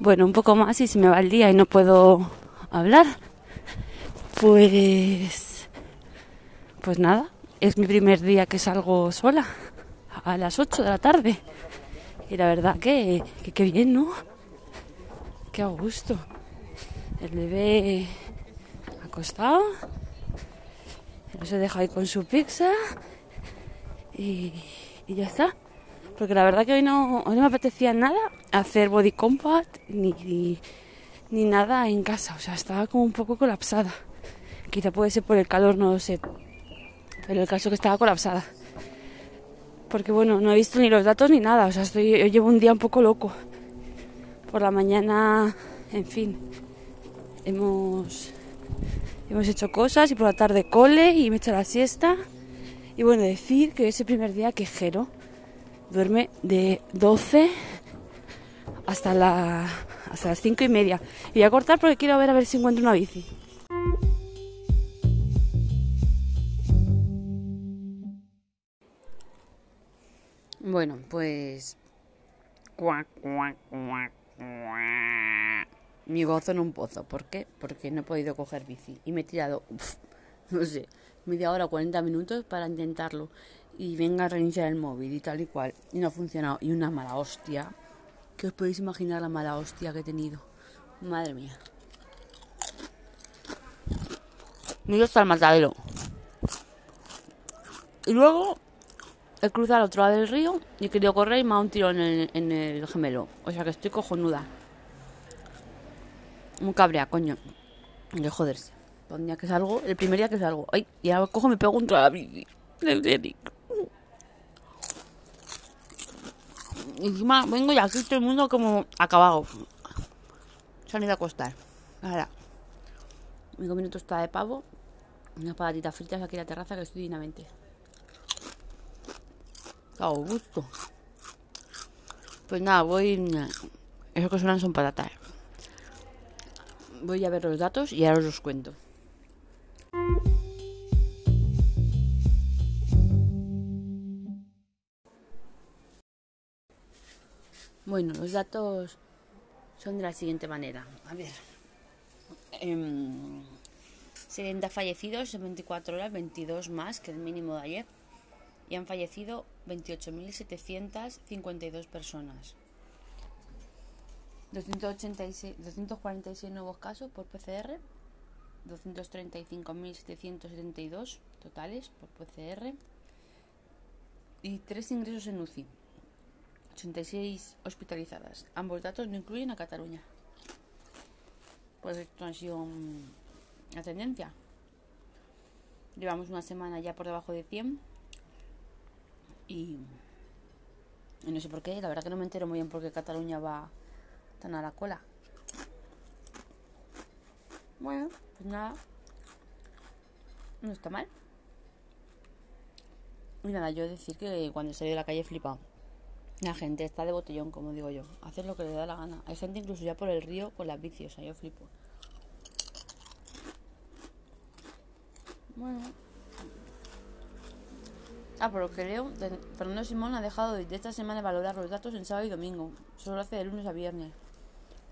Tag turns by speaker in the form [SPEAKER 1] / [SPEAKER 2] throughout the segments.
[SPEAKER 1] Bueno, un poco más y se me va el día y no puedo hablar. Pues... Pues nada, es mi primer día que salgo sola a las 8 de la tarde. Y la verdad que, que, bien, ¿no? Qué a gusto. El bebé acostado. Se deja ahí con su pizza. Y, ya está. Porque la verdad que hoy no, hoy no me apetecía nada hacer body compact ni, ni, nada en casa. O sea, estaba como un poco colapsada. Quizá puede ser por el calor, no lo sé. Pero el caso que estaba colapsada porque bueno, no he visto ni los datos ni nada, o sea, estoy, yo llevo un día un poco loco. Por la mañana, en fin, hemos, hemos hecho cosas y por la tarde cole y me he hecho la siesta. Y bueno, decir que es el primer día que Jero duerme de 12 hasta, la, hasta las 5 y media. Y voy a cortar porque quiero ver a ver si encuentro una bici. Bueno, pues. Mi gozo en un pozo. ¿Por qué? Porque no he podido coger bici. Y me he tirado, no sé, media hora, 40 minutos para intentarlo. Y venga a reiniciar el móvil y tal y cual. Y no ha funcionado. Y una mala hostia. ¿Qué os podéis imaginar la mala hostia que he tenido? Madre mía. No hasta el matadero. Y luego he cruzado al otro lado del río y he querido correr y me ha un tiro en el, gemelo. O sea que estoy cojonuda. Muy cabrea, coño. De joderse. El día que salgo, el primer día que salgo. Ay, y ahora cojo me pego un bici. Y encima vengo y aquí todo el mundo como acabado. Se han ido a acostar. Ahora. Me comí una tostada de pavo. Unas patatitas fritas aquí en la terraza que estoy divinamente a gusto. Pues nada, voy. Eso que suenan son patatas. Voy a ver los datos y ahora os los cuento. Bueno, los datos son de la siguiente manera. A ver. 70 em, fallecidos en 24 horas, 22 más que el mínimo de ayer y han fallecido 28.752 personas. 286, 246 nuevos casos por PCR, 235.772 totales por PCR y 3 ingresos en UCI, 86 hospitalizadas. Ambos datos no incluyen a Cataluña. Pues esto ha sido la tendencia. Llevamos una semana ya por debajo de 100 y, no sé por qué, la verdad que no me entero muy bien por qué Cataluña va tan a la cola. Bueno, pues nada. No está mal. Y nada, yo decir que cuando salí de la calle flipa. La gente está de botellón, como digo yo. Hacer lo que le da la gana. Hay gente incluso ya por el río con las bicis, o sea, yo flipo. Bueno. Ah, por lo que leo, Fernando Simón ha dejado de esta semana valorar los datos en sábado y domingo. Solo lo hace de lunes a viernes.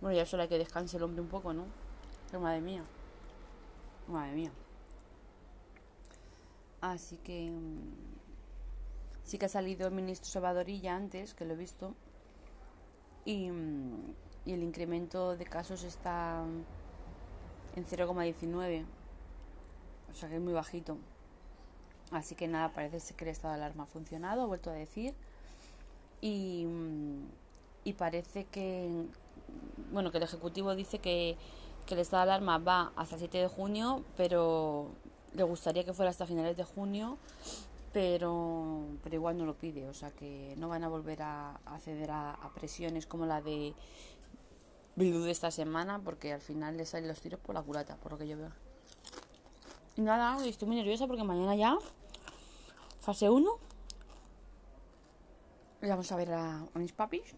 [SPEAKER 1] Bueno, ya solo hay que descanse el hombre un poco, ¿no? Pero madre mía. Madre mía. Así que... Sí que ha salido el ministro Salvadorilla antes, que lo he visto. Y, y el incremento de casos está en 0,19. O sea que es muy bajito. Así que nada, parece que el estado de alarma ha funcionado, ha vuelto a decir. Y, y parece que, bueno, que el Ejecutivo dice que, que el estado de alarma va hasta el 7 de junio, pero le gustaría que fuera hasta finales de junio, pero, pero igual no lo pide. O sea que no van a volver a, acceder a, presiones como la de Bildu de esta semana, porque al final le salen los tiros por la culata, por lo que yo veo. Nada, estoy muy nerviosa porque mañana ya fase 1. Vamos a ver a, mis papis.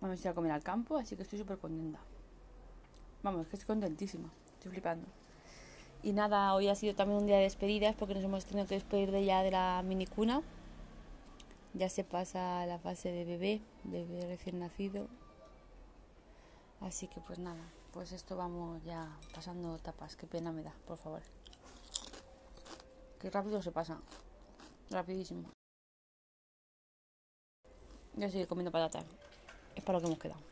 [SPEAKER 1] Vamos a ir a comer al campo, así que estoy súper contenta. Vamos, que estoy contentísima. Estoy flipando. Y nada, hoy ha sido también un día de despedidas porque nos hemos tenido que despedir de ya de la minicuna. Ya se pasa la fase de bebé, bebé recién nacido. Así que pues nada, pues esto vamos ya pasando tapas. Qué pena me da, por favor. Qué rápido se pasa. Rapidísimo. Yo sigo comiendo patatas. Es para lo que hemos quedado.